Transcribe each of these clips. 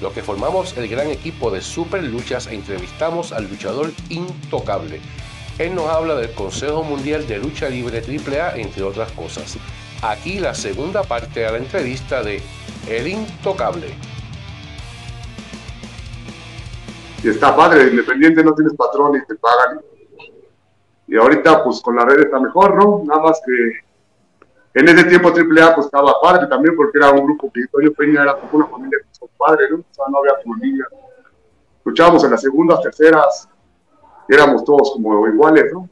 lo que formamos el gran equipo de Super Luchas e entrevistamos al luchador intocable. Él nos habla del Consejo Mundial de Lucha Libre AAA, entre otras cosas. Aquí la segunda parte de la entrevista de El Intocable. Y está padre, independiente, no tienes patrón y te pagan. Y ahorita, pues con la red está mejor, ¿no? Nada más que en ese tiempo AAA pues estaba padre también porque era un grupo que Toño Peña era como una familia con su padre, ¿no? O sea, no había como niña. Luchábamos en las segundas, terceras, éramos todos como iguales, ¿no?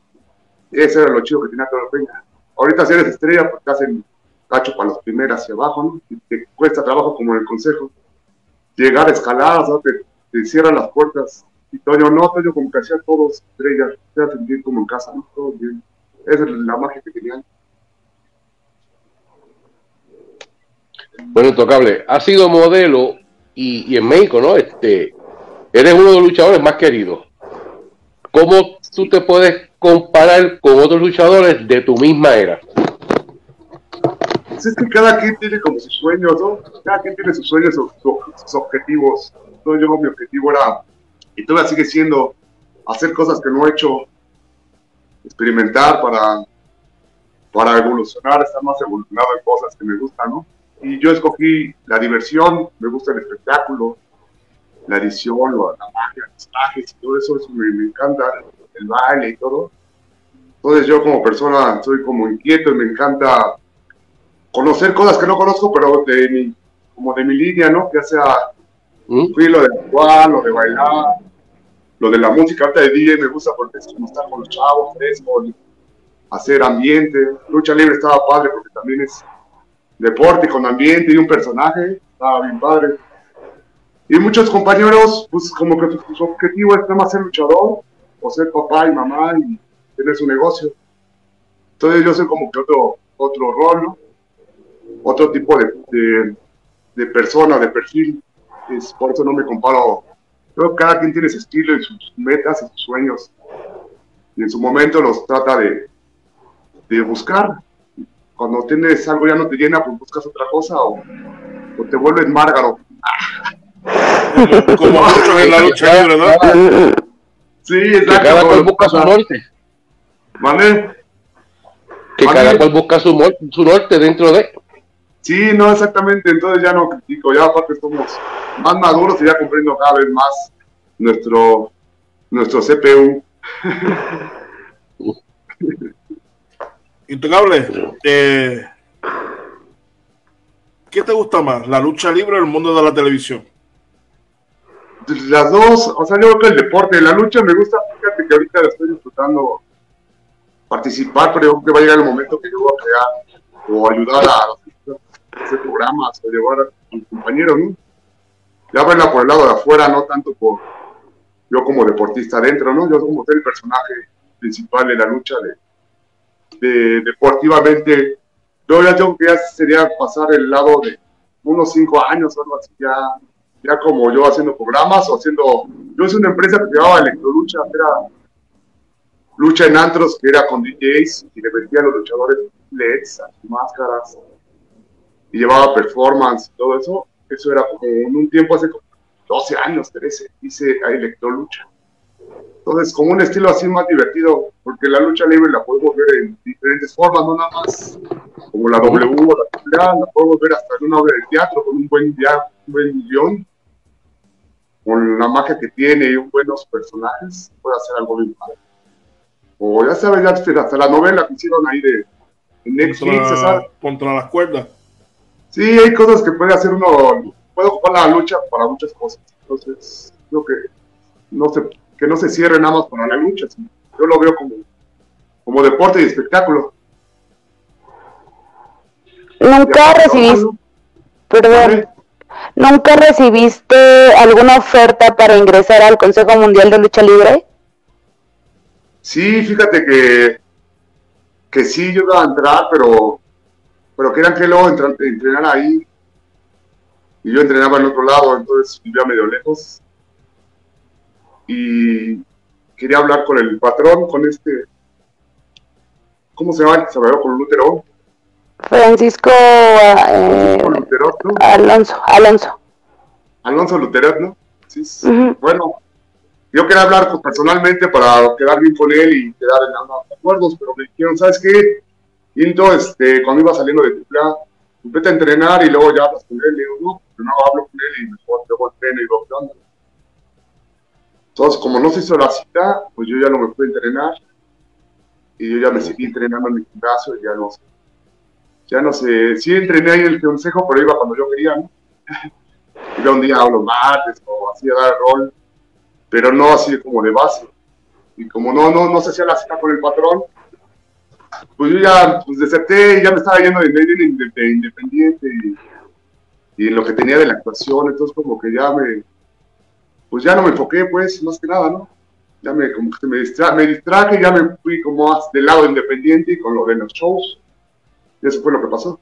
Ese era lo chido que tenía Toño Peña. Ahorita si eres estrella, pues te hacen cacho para las primeras hacia abajo, ¿no? Y te cuesta trabajo como en el consejo. Llegar a escaladas, ¿no? te, te cierran las puertas. Y Toño, no, Toño, como que hacía todos estrellas, te a sentir como en casa, ¿no? Todo bien. Esa es la magia que tenían. Bueno, Intocable, ha sido modelo y, y, en México, ¿no? Este, eres uno de los luchadores más queridos. ¿Cómo tú te puedes comparar con otros luchadores de tu misma era? Pues es que cada quien tiene como sus sueños, ¿no? Cada quien tiene sus sueños, sus, sus objetivos. Entonces yo mi objetivo era, y todavía sigue siendo, hacer cosas que no he hecho, experimentar para, para evolucionar, estar más evolucionado en cosas que me gustan, ¿no? Y yo escogí la diversión, me gusta el espectáculo, la edición, la magia, los trajes y todo eso, eso me, me, encanta, el baile y todo. Entonces yo como persona soy como inquieto y me encanta conocer cosas que no conozco, pero de mi, como de mi línea, ¿no? Ya sea, ¿Mm? fui lo de actuar, lo de bailar, lo de la música, ahorita de DJ me gusta porque es como estar con los chavos, fresco, hacer ambiente. Lucha libre estaba padre porque también es deporte con ambiente y un personaje, estaba bien padre. Y muchos compañeros, pues como que su, objetivo es nada más ser luchador, o ser papá y mamá y tener su negocio. Entonces yo soy como que otro, otro rol, ¿no? otro tipo de, de, de, persona, de perfil. Es, por eso no me comparo. Creo que cada quien tiene su estilo y sus metas y sus sueños. Y en su momento los trata de, de buscar cuando tienes algo ya no te llena, pues buscas otra cosa o, o te vuelves márgaro. Como en la lucha libre, ¿no? Sí, exacto. Que cada cual busca su norte. ¿Vale? Que ¿Vale? cada cual busca su, su norte dentro de. Sí, no, exactamente. Entonces ya no critico. Ya aparte somos más maduros y ya comprendo cada vez más nuestro, nuestro CPU. Intocable, eh, ¿qué te gusta más? ¿La lucha libre o el mundo de la televisión? Las dos, o sea, yo creo que el deporte, la lucha me gusta, fíjate que ahorita estoy disfrutando participar, pero yo creo que va a llegar el momento que yo voy a crear o ayudar a hacer programas o llevar a mis compañeros, ¿no? Ya verla por el lado de afuera, no tanto por yo como deportista adentro, ¿no? Yo como ser el personaje principal de la lucha de, de, deportivamente, yo ya tengo que ya sería pasar el lado de unos cinco años algo así, ya, ya como yo haciendo programas o haciendo, yo hice una empresa que se llamaba Electrolucha, era lucha en antros, que era con DJs, y le vendía a los luchadores LEDs, máscaras, y llevaba performance y todo eso, eso era como en un tiempo hace como 12 años, 13, hice Electrolucha. Entonces, como un estilo así más divertido, porque la lucha libre la podemos ver en diferentes formas, no nada más como la W o la AAA, la podemos ver hasta en una obra de teatro con un buen, guion, un buen guion, con la magia que tiene y un buenos personajes, puede hacer algo bien padre. O ya sabes, ya hasta la novela que hicieron ahí de, de Netflix, contra, ¿sabes? contra las cuerdas. Sí, hay cosas que puede hacer uno, puede ocupar la lucha para muchas cosas. Entonces, creo que no se que no se cierre nada más para la lucha. Sino yo lo veo como, como deporte y espectáculo. Nunca recibiste, perdón, nunca recibiste alguna oferta para ingresar al Consejo Mundial de Lucha Libre. Sí, fíjate que, que sí, yo iba a entrar, pero, pero querían que luego entrar, entrenara ahí. Y yo entrenaba en otro lado, entonces vivía medio lejos y quería hablar con el patrón, con este, ¿cómo se llama? Se me con Lutero. Francisco, eh, Francisco Lutero, ¿no? Alonso, Alonso. Alonso Luteret, ¿no? Sí. Bueno, yo quería hablar personalmente para quedar bien con él y quedar en ambos acuerdos, pero me dijeron, ¿sabes qué? Quinto, este, cuando iba saliendo de AAA, vete a entrenar y luego ya hablas con él. Le digo, no, primero hablo con él y mejor luego entreno y luego ¿qué onda? Entonces, como no se hizo la cita, pues yo ya no me pude entrenar y yo ya me seguí entrenando en mi gimnasio y ya no sé. Ya no sé, sí entrené ahí en el consejo, pero iba cuando yo quería, ¿no? Iba un día a los martes o así a dar rol, pero no así como de base. Y como no, no, no se hacía la cita con el patrón, pues yo ya pues deserté y ya me estaba yendo de de independiente y, lo que tenía de la actuación, entonces como que ya me, pues ya no me enfoqué pues, más que nada, ¿no? Ya me, como que me, distra me distraje, ya me fui como más del lado independiente y con lo de los shows. Y eso fue lo que pasó.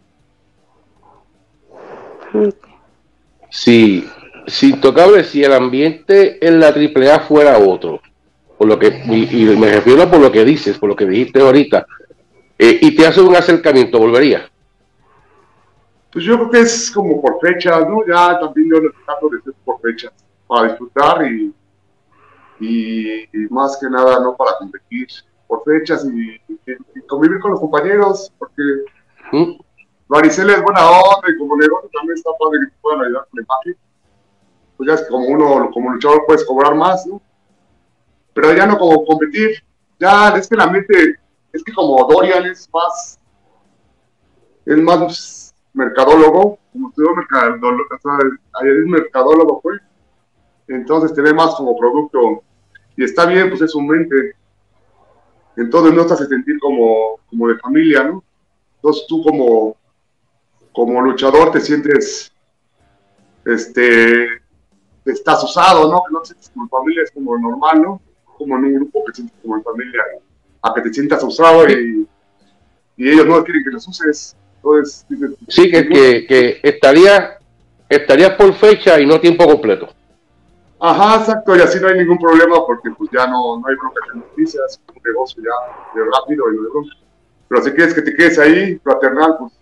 Si, si Intocable, si el ambiente en la AAA fuera otro, por lo que, y, y me refiero por lo que dices, por lo que dijiste ahorita, eh, y te hace un acercamiento, volvería. Pues yo creo que es como por fechas, ¿no? Ya también yo lo trato de por fechas, para disfrutar y, y, y más que nada no para competir, por fechas y, convivir con los compañeros, porque ¿Mm? Maricela es buena onda y como negocio también está padre que te puedan ayudar con la imagen. Pues ya es que como uno, como luchador puedes cobrar más, ¿no? Pero ya no como competir, ya es que la mente, es que como Dorian es más, es más mercadólogo, como estudió mercadólogo, o sea, ayer es mercadólogo, pues, entonces te ve más como producto, y está bien, pues es su mente, entonces no te hace sentir como, como de familia, ¿no? Entonces tú como, como luchador te sientes, este, estás usado, ¿no? Que no te sientes como en familia, es como normal, ¿no? Como en un grupo que te sientes como en familia, a que te sientas usado y, y ellos no quieren que los uses. Entonces, dices, Sí, que, que, que estaría, estaría por fecha y no tiempo completo. Ajá, exacto, y así no hay ningún problema porque pues ya no, no hay bronca de noticias, es un negocio ya de rápido y de bronca. Pero si quieres que te quedes ahí, fraternal, pues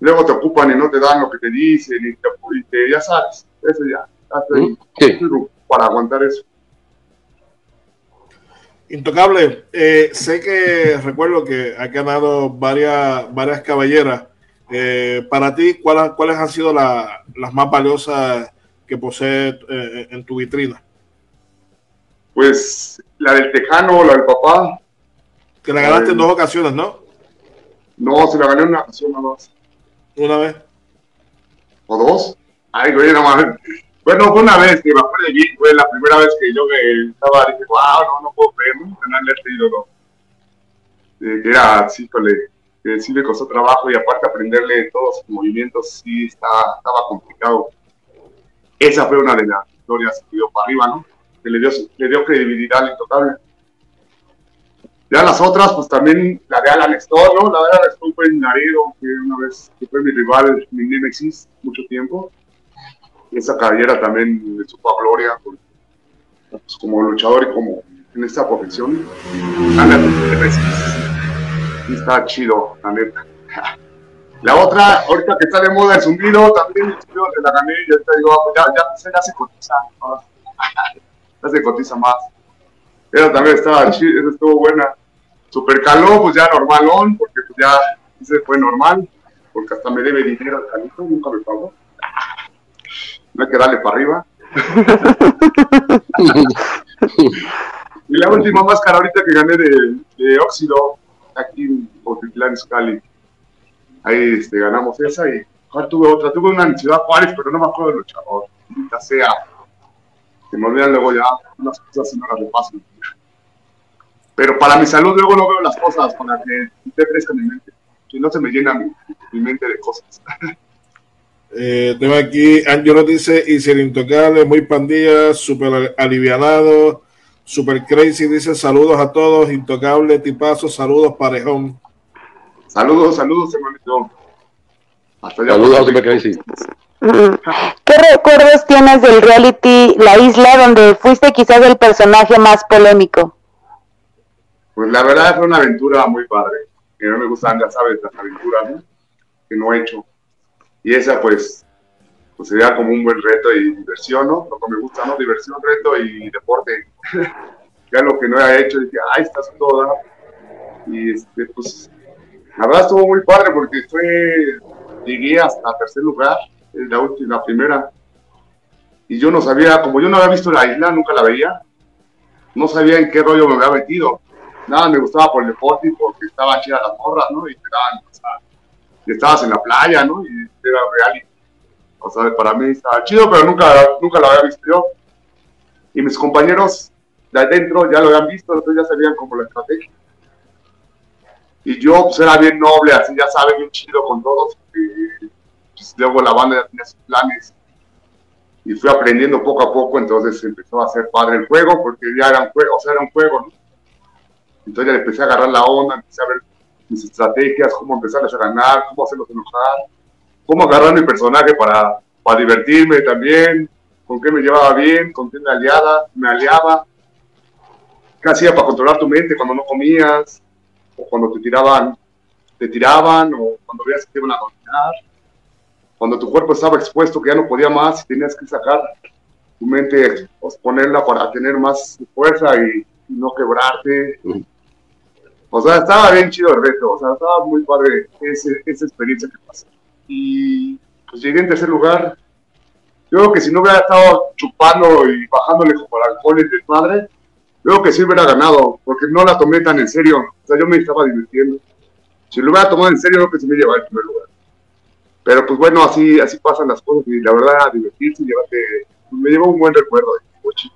luego te ocupan y no te dan lo que te dicen y te, y te- ya sabes, eso ya, Sí. estoy para aguantar eso. Intocable, eh, sé que recuerdo que ha ganado varias, varias caballeras. Eh, para ti, ¿cuáles, cuáles han sido la- las más valiosas que posees eh, en tu vitrina? Pues la del tejano, la del papá, Que la ganaste en dos ocasiones, ¿no? no, se la gané una ocasión nada más. Una vez. ¿O dos? Ay, güey. Bueno, fue una vez que me acuerdo bien, fue la primera vez que yo que estaba, dije, wow, no, no puedo creer, ¿no? Ganarle a este ídolo. Eh, que era, sí, cole, que sí le costó trabajo y aparte aprenderle todos sus movimientos, sí, está, estaba complicado. Esa fue una de las victorias que dio para arriba, ¿no? Que le dio, le dio credibilidad al intocable. Ya las otras, pues también la de Alan Stone, ¿no? La de Alan Stone fue en Laredo, que una vez, que fue mi rival, mi Nemesis, mucho tiempo. Esa cabellera también le supo a gloria, pues, como luchador y como en esta profesión. Alan Nemesis, está chido, la neta. La otra, ahorita que está de moda el zumbido, también el zumbido se la gané y ahorita digo, ah, pues ya, ya, ya se cotiza, ya se cotiza más. Esa también estaba chida, esa estuvo buena. Super caló, pues ya normalón, porque pues ya ese fue normal, porque hasta me debe dinero al calito, nunca me pagó. No hay que darle para arriba. Y la última máscara ahorita que gané de, de óxido, aquí en Otitlán, Scali. Ahí este, ganamos esa y ¿cuál tuve otra? Tuve una en Ciudad Juárez, pero no me acuerdo del luchador. Ya sea. Que me olvidan luego ya unas cosas y no las repaso. Pero para mi salud luego no veo las cosas para que esté fresca mi mente. Si no se me llena mi, mente de cosas. Eh, tengo aquí, Angelo dice, y si el intocable, muy pandilla, súper alivianado, super crazy, dice saludos a todos, intocable, tipazo, saludos parejón. Saludos, saludos, hermanito. Hasta. Saludos a Super Crazy. ¿Qué recuerdos tienes del reality La Isla donde fuiste quizás el personaje más polémico? Pues la verdad fue una aventura muy padre. Que no me gustan, ya sabes, las aventuras, ¿no? Que no he hecho. Y esa, pues, pues sería como un buen reto y diversión, ¿no? Lo que me gusta, ¿no? Diversión, reto y deporte. ya lo que no he hecho, dije, ay, estás toda. Y este, pues, la verdad estuvo muy padre porque fue, llegué hasta tercer lugar, en la última, la primera. Y yo no sabía, como yo no había visto la isla, nunca la veía, no sabía en qué rollo me había metido. Nada, me gustaba por el deporte porque estaban chidas las morras, ¿no? Y te o sea, estabas en la playa, ¿no? Y era reality. O sea, para mí estaba chido, pero nunca, nunca lo había visto yo. Y mis compañeros de adentro ya lo habían visto, entonces ya sabían como la estrategia. Y yo, pues era bien noble, así ya saben, bien chido con todos. Pues, luego la banda ya tenía sus planes. Y fui aprendiendo poco a poco, entonces empezó a ser padre el juego, porque ya era un juego, o sea, era un juego, ¿no? Entonces ya empecé a agarrar la onda, empecé a ver mis estrategias, cómo empezarles a ganar, cómo hacerlos enojar, cómo agarrar mi personaje para, para divertirme también, con qué me llevaba bien, con qué me aliaba, me aliaba, qué hacía para controlar tu mente cuando no comías, o cuando te tiraban, te tiraban, o cuando veías que te iban a dominar, cuando tu cuerpo estaba expuesto, que ya no podía más, y tenías que sacar tu mente, ponerla para tener más fuerza y, y no quebrarte. O sea, estaba bien chido el reto, o sea, estaba muy padre ese, esa experiencia que pasé. Y pues llegué en tercer lugar. Yo creo que si no hubiera estado chupando y bajándole como alcohol y madre, creo que sí hubiera ganado, porque no la tomé tan en serio. O sea, yo me estaba divirtiendo. Si lo hubiera tomado en serio, creo que sí me llevaba el primer lugar. Pero pues bueno, así, así pasan las cosas y la verdad, divertirse y llevarte, pues, me llevó un buen recuerdo de Cochi.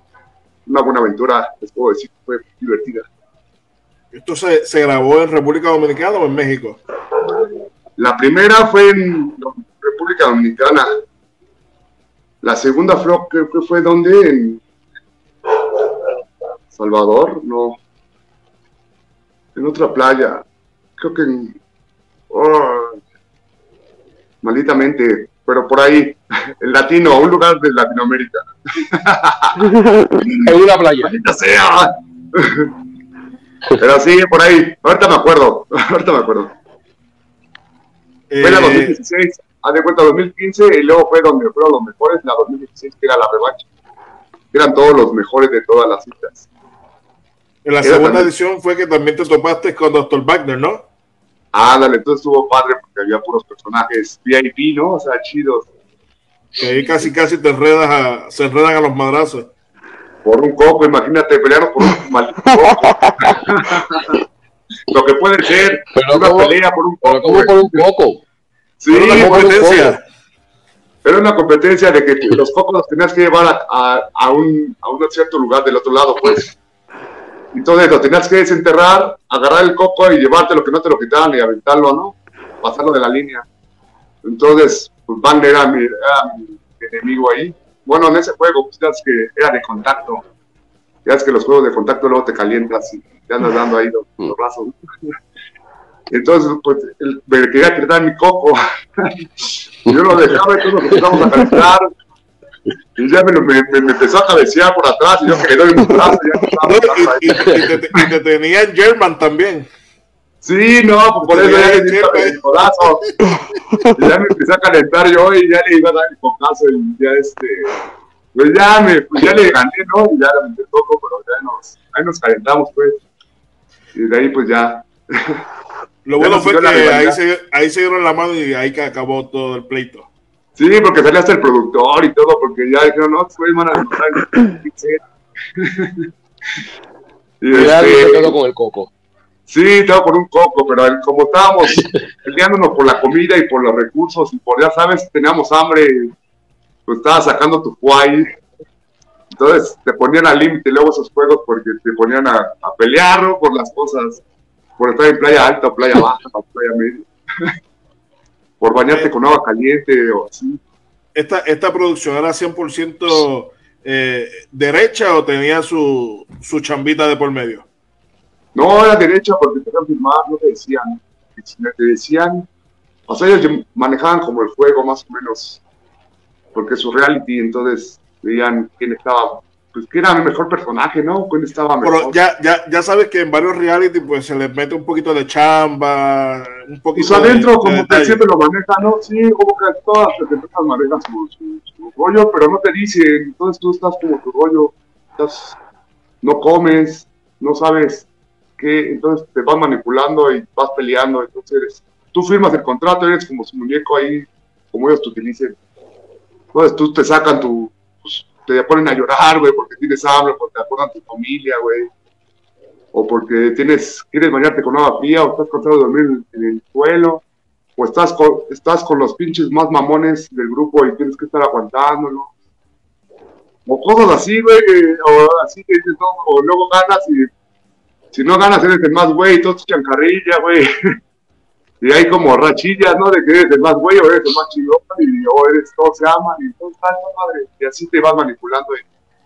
Una buena aventura, les puedo decir, fue divertida. ¿Esto se, se, grabó en República Dominicana o en México? La primera fue en República Dominicana. La segunda fue, creo que fue donde en Salvador, no. En otra playa. Creo que en. Oh, malditamente, pero por ahí, el latino, un lugar de Latinoamérica. en una playa. Maldita sea. Pero sí, por ahí. Ahorita me acuerdo. Ahorita me acuerdo. Eh, fue la 2016. Haz de cuenta 2015 y luego fue donde fueron los mejores, la 2016, que era la revancha. Eran todos los mejores de todas las citas. En la era segunda también... edición fue que también te topaste con Dr. Wagner, ¿no? Ah, dale, entonces estuvo padre porque había puros personajes VIP, ¿no? O sea, chidos. Que ahí casi casi te enredas a, se enredan a los madrazos por un coco, imagínate pelearnos por un maldito coco. Lo que puede ser pero una ¿cómo, pelea por un coco. ¿Cómo por un coco? Sí, una competencia. Era una competencia de que los cocos los tenías que llevar a, a, a, un, a un cierto lugar del otro lado, pues. Entonces lo tenías que desenterrar, agarrar el coco y llevarte lo que no te lo quitaran y aventarlo, ¿no? Pasarlo de la línea. Entonces, pues Van era mi, era mi enemigo ahí bueno, en ese juego, pues ya es que era de contacto. Ya es que los juegos de contacto luego te calientas y te andas dando ahí los, los brazos. Entonces, pues, él, me quería quitar mi coco. yo lo dejaba y todos nos empezamos a calentar. Y ya me, me, me, empezó a cabecear por atrás y yo que le doy un brazo. Y, y, y, te, y te tenía en German también. Sí, no, pues por eso ya le di el codazo. Y ya me empecé a calentar yo y ya le iba a dar el codazo y ya este, pues ya me, pues ya le gané, ¿no? Y ya le metí poco, pero ya nos, ahí nos calentamos pues. Y de ahí pues ya. Lo bueno fue que ahí se, ahí se dieron la mano y ahí que acabó todo el pleito. Sí, porque salía hasta el productor y todo, porque ya dijeron, no, fue van a demostrar. y este, con el coco. Sí, estaba por un coco, pero como estábamos peleándonos por la comida y por los recursos y por, ya sabes, teníamos hambre, pues estaba sacando tu fuay. Entonces te ponían al límite luego esos juegos porque te ponían a, a pelear por las cosas, por estar en playa alta o playa baja o playa media, por bañarte con agua caliente o así. ¿Esta, esta producción era 100% eh, derecha o tenía su, su chambita de por medio? No, era derecha porque te firmar, no te decían. Te decían, o sea, ellos manejaban como el juego más o menos, porque es su reality, entonces veían quién estaba pues que era mi mejor personaje, ¿no? Cuando estaba mejor. Pero ya, ya, ya sabes que en varios reality pues se les mete un poquito de chamba, un poquito Pues adentro, de, como de que siempre lo maneja, ¿no? Sí, como que todas las empresas manejan su, su, su rollo, pero no te dicen. Entonces tú estás como tu rollo, estás, no comes, no sabes qué, entonces te vas manipulando y vas peleando. Entonces eres, tú firmas el contrato, eres como su muñeco ahí, como ellos te utilicen. Entonces tú te sacan tu, te ponen a llorar, güey, porque tienes hambre, porque te acuerdan tu familia, güey. O porque tienes, quieres bañarte con agua fría, o estás cansado de dormir en, el suelo, o estás con, estás con los pinches más mamones del grupo y tienes que estar aguantándolo. O cosas así, güey, que- o así que dices, no, o luego ganas y si no ganas eres el más güey, todos te echan carrilla, güey. Y hay como rachillas, ¿no? De que eres el más güey o eres el más chingón y o eres, todos se aman y todo está, madre. Y así te vas manipulando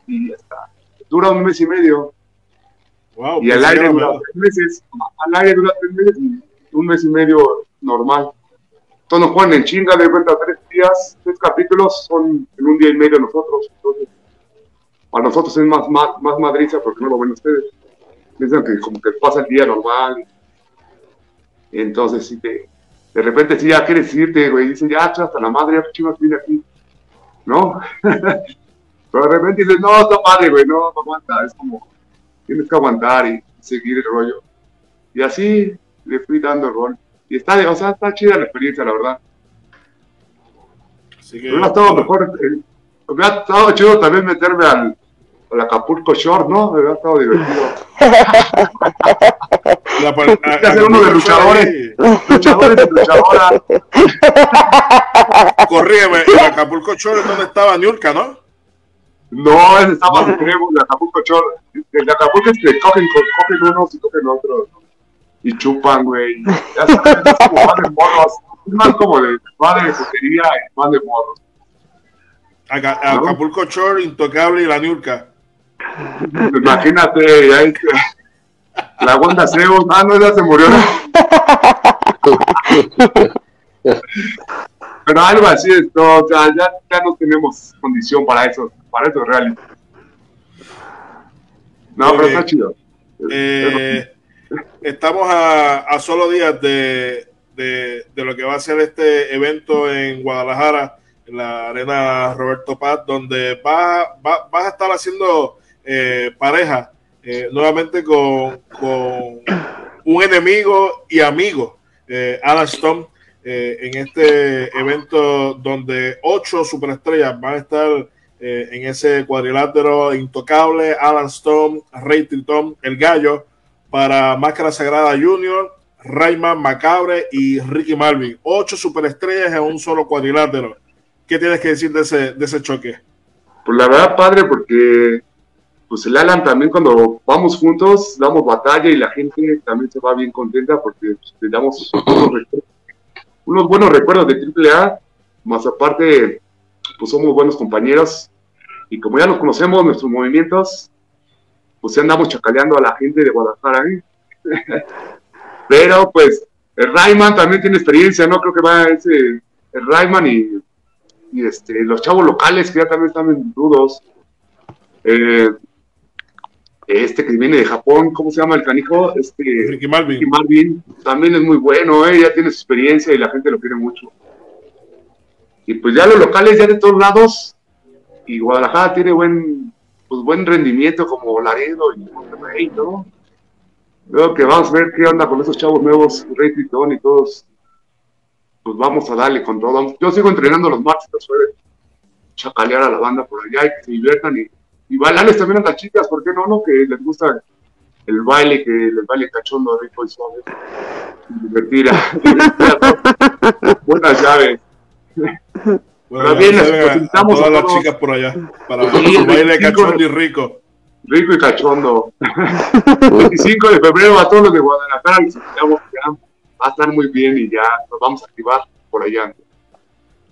y, y ya está. Dura un mes y medio Wow, y al que aire dura tres meses. Al aire dura tres meses y un mes y medio normal. Entonces nos ponen en chinga de cuenta tres días, tres capítulos, son en un día y medio nosotros. Entonces, para nosotros es más, más, más madriza porque no lo ven ustedes. Piensan que como que pasa el día normal. Entonces, sí te, de repente sí ya quieres irte, güey, dices, ya, hasta la madre, ya chivas vine aquí. ¿No? Pero de repente dices, no, está padre, güey, no, no aguanta. Es como, tienes que aguantar y seguir el rollo. Y así le fui dando el rol. Y está, de- o sea, está chida la experiencia, la verdad. Así que, Hubiera estado mejor, eh, hubiera estado chido también meterme al, al Acapulco Short, ¿no? Hubiera estado divertido. la- a- que hacer uno de luchadores. ahí, Luchadores y luchadoras. Corrígeme, en Acapulco Shore es donde estaba Niurka, ¿no? No, ese más extremo, el de Acapulco Short. El de Acapulco es que cogen, cogen unos y cogen otros. ¿no? Y chupan, güey. Ya sabes, es como van de morros. Es más como de, va de putería y van de morros. Aca- ¿No? Acapulco Shore, Intocable y la Niurka. Imagínate, ya es que la Wanda Zeus, ah, no, ya se murió. Pero algo así es, no, o sea, ya, ya no tenemos condición para eso, para eso reality. No, pero está chido. Eh, estamos a, a solo días de, de, de lo que va a ser este evento en Guadalajara, en la arena Roberto Paz, donde va, va- vas a estar haciendo eh, pareja eh, nuevamente con, con un enemigo y amigo, eh, Alan Stone, eh, en este evento donde ocho superestrellas van a estar en ese cuadrilátero intocable, Alan Stone, Rey Tritón, El Gallo, para Máscara Sagrada Junior, Rayman Macabre y Ricky Marvin. Ocho superestrellas en un solo cuadrilátero. ¿Qué tienes que decir de ese, de ese choque? Pues la verdad, padre, porque pues el Alan también cuando vamos juntos, damos batalla y la gente también se va bien contenta porque pues, le damos unos, buenos recuerdos de AAA, más aparte, pues somos buenos compañeros y como ya nos conocemos, nuestros movimientos, pues ya andamos chacaleando a la gente de Guadalajara. ¿eh? Pero pues el Rayman también tiene experiencia, ¿no? Creo que va ese, el Rayman y y este, los chavos locales que ya también están en rudos. Eh, este que viene de Japón, ¿cómo se llama el canijo? Este, Ricky Marvin. Ricky Marvin, también es muy bueno, ¿eh? ya tiene su experiencia y la gente lo quiere mucho. Y pues ya los locales ya de todos lados, y Guadalajara tiene buen, pues buen rendimiento como Laredo y Monterrey, ¿no? Creo que vamos a ver qué onda con esos chavos nuevos, Rey Tritón y todos. Pues vamos a darle con todo. Yo sigo entrenando los martes, los jueves, chacalear a la banda por allá y que se diviertan y, y bailarles también a las chicas, ¿por qué no? no? Que les gusta el baile, que les baile cachondo, rico y suave. Divertir a- Buenas llaves. Bueno, bien, a- todas las chicas por allá para Sí, su baile 25 cachondo y rico. Rico y cachondo. 25 de febrero a todos los de Guadalajara les invitamos va a estar muy bien y ya nos vamos a activar por allá.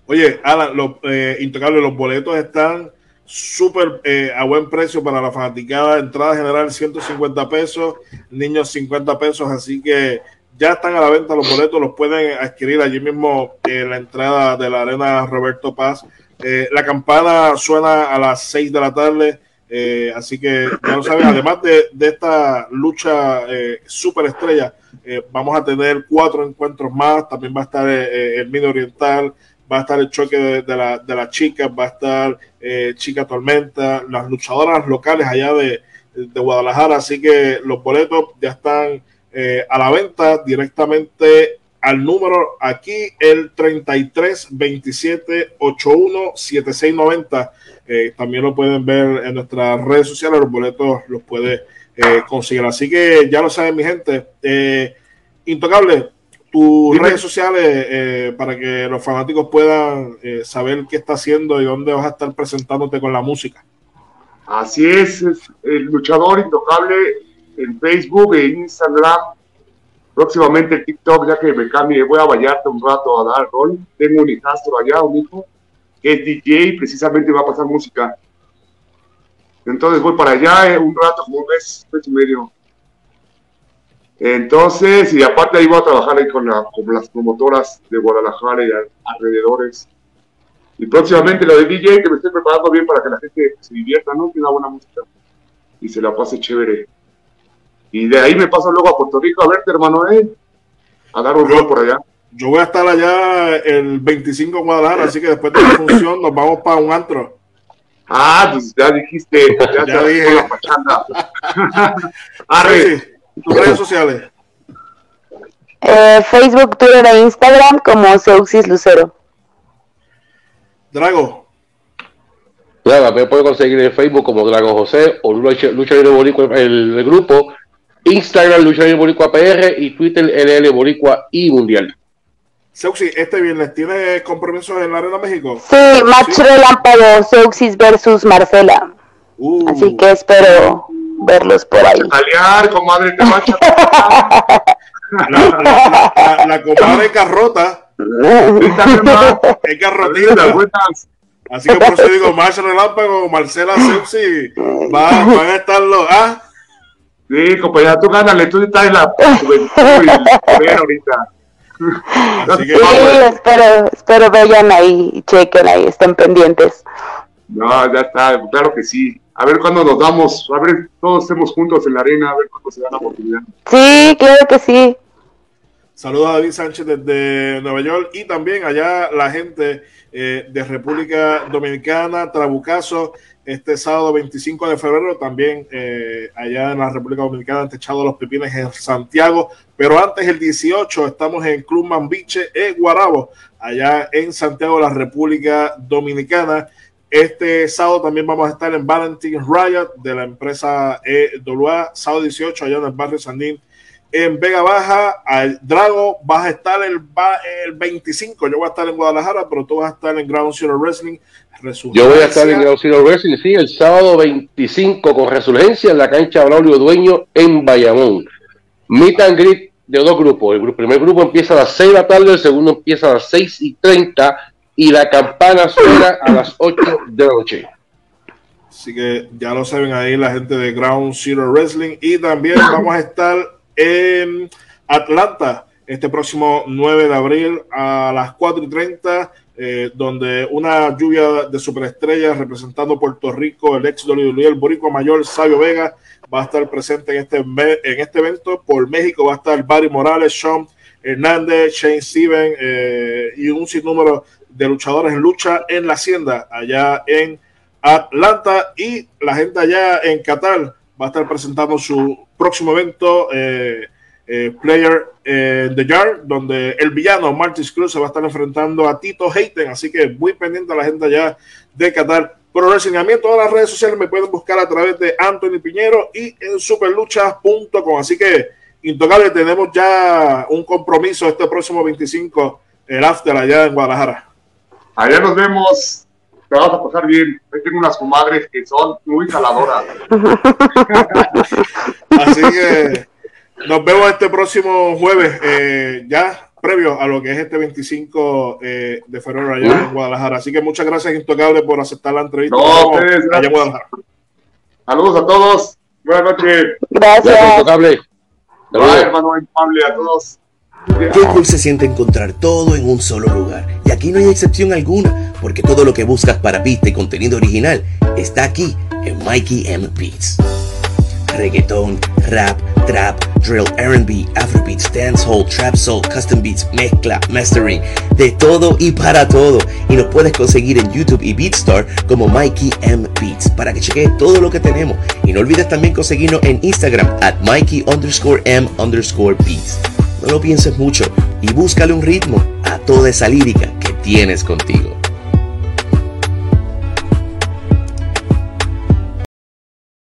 Oye, Alan, los eh, intocables, los boletos están súper eh, a buen precio para la fanaticada. Entrada general 150 pesos, niños 50 pesos, así que ya están a la venta los boletos, los pueden adquirir allí mismo en la entrada de la arena Roberto Paz. Eh, la campana suena a las 6 de la tarde Eh, así que ya lo saben, además de, esta lucha eh, super estrella, eh, vamos a tener cuatro encuentros más. También va a estar el Mino Oriental, va a estar el choque de, la, de las chicas, va a estar Chica Tormenta, las luchadoras locales allá de, de, Guadalajara. Así que los boletos ya están a la venta directamente al número aquí, el 33 27 81 76 90 eh, también lo pueden ver en nuestras redes sociales, los boletos los puede eh, conseguir. Así que ya lo saben, mi gente. Eh, Intocable, tus redes sociales para que los fanáticos puedan saber qué está haciendo y dónde vas a estar presentándote con la música. Así es, el luchador Intocable en Facebook e Instagram. Próximamente el TikTok, ya que me cambie, voy a Vallarta un rato a dar rol. Tengo un hijastro allá, un hijo es DJ y precisamente va a pasar música. Entonces voy para allá eh, un rato, como un mes, mes y medio. Entonces, y aparte ahí voy a trabajar ahí con, las promotoras de Guadalajara y alrededores. Y próximamente lo de DJ, que me estoy preparando bien para que la gente se divierta, ¿no? Que una buena música y se la pase chévere. Y de ahí me paso luego a Puerto Rico a verte, hermano, ¿eh? A dar un rol por allá. Yo voy a estar allá el 25 en Guadalajara, así que después de la función nos vamos para un antro. Ah, pues ya dijiste, ya, ya dije. La Arre. Tus redes sociales. Eh, Facebook, Twitter e Instagram como Seuxis Lucero. Drago. Nada, me puede conseguir en Facebook como Drago José o Lucha, Lucha Libre Boricua, el, el, grupo, Instagram Lucha Libre Boricua PR y Twitter LL Boricua y Mundial. Seuxis, este viernes, ¿tienes compromisos en la Arena México? Sí, match relámpago, Seuxis versus Marcela. Uh. Así que espero verlos por ahí. Aliar, comadre, te la, la, la, comadre carrota. es carrotita. Así que por eso digo, match relámpago, Marcela, Seuxis, va, van a estar los... ¿ah? Sí, compañera, tú gánale, tú estás en la ahorita. Así que, sí, espero, espero vayan ahí, chequen ahí, estén pendientes. No, ya está, claro que sí. A ver cuándo nos damos, a ver, todos estemos juntos en la arena, a ver cuándo se da la oportunidad. Sí, claro que sí. Saludos a David Sánchez desde Nueva York y también allá la gente eh, de República Dominicana, Trabucazo, este sábado 25 de febrero, también eh, allá en la República Dominicana, han techado los pepines en Santiago, pero antes el 18 estamos en Club Mambiche, en Guarabo, allá en Santiago, la República Dominicana. Este sábado también vamos a estar en Valentín Riot de la empresa EWA, sábado 18 allá en el barrio Sandín, en Vega Baja. Al Drago vas a estar el, el 25, yo voy a estar en Guadalajara, pero tú vas a estar en Ground Zero Wrestling yo voy a estar en el Zero Wrestling, sí, el sábado 25 con Resurgencia en la cancha Braulio Dueño en Bayamón. Meet and greet de dos grupos. El primer grupo empieza a las 6 de la tarde, el segundo empieza a las 6 y 30 y la campana suena a las 8 de la noche. Así que ya lo saben ahí la gente de Ground Zero Wrestling. Y también vamos a estar en Atlanta este próximo 9 de abril a las 4 y 30 eh, donde una lluvia de superestrellas representando Puerto Rico, el ex WWE, el Boricua Mayor, Sabio Vega, va a estar presente en este, en este evento. Por México va a estar Barry Morales, Sean Hernández, Shane Steven eh, y un sinnúmero de luchadores en lucha en la hacienda allá en Atlanta y la gente allá en Qatar va a estar presentando su próximo evento. Eh, eh, player eh, The Yard, donde el villano Martis Cruz se va a estar enfrentando a Tito Hayten, así que muy pendiente a la gente allá de Qatar. Por reseñamiento todas las redes sociales me pueden buscar a través de Anthony Piñero y en superlucha.com. Así que, intocable, tenemos ya un compromiso este próximo 25, el after allá en Guadalajara. Allá nos vemos. Te vas a pasar bien. tengo unas comadres que son muy jaladoras. Así que nos vemos este próximo jueves, eh, ya previo a lo que es este 25 eh, de febrero allá en Guadalajara. Así que muchas gracias, Intocable, por aceptar la entrevista. No, allá en Guadalajara. Saludos a todos. Buenas noches. Gracias. Intocable. Hola, hermano amable a todos. Qué cool se siente encontrar todo en un solo lugar. Y aquí no hay excepción alguna, porque todo lo que buscas para pista y contenido original está aquí en Mikey M Beats. Reggaeton, rap, trap, drill, R&B, Afrobeats, dancehall, trap soul, custom beats, mezcla, mastering, de todo y para todo. Y nos puedes conseguir en YouTube y BeatStar como Mikey M Beats para que cheques todo lo que tenemos. Y no olvides también conseguirnos en Instagram at Mikey underscore M underscore Beats. No lo pienses mucho y búscale un ritmo a toda esa lírica que tienes contigo.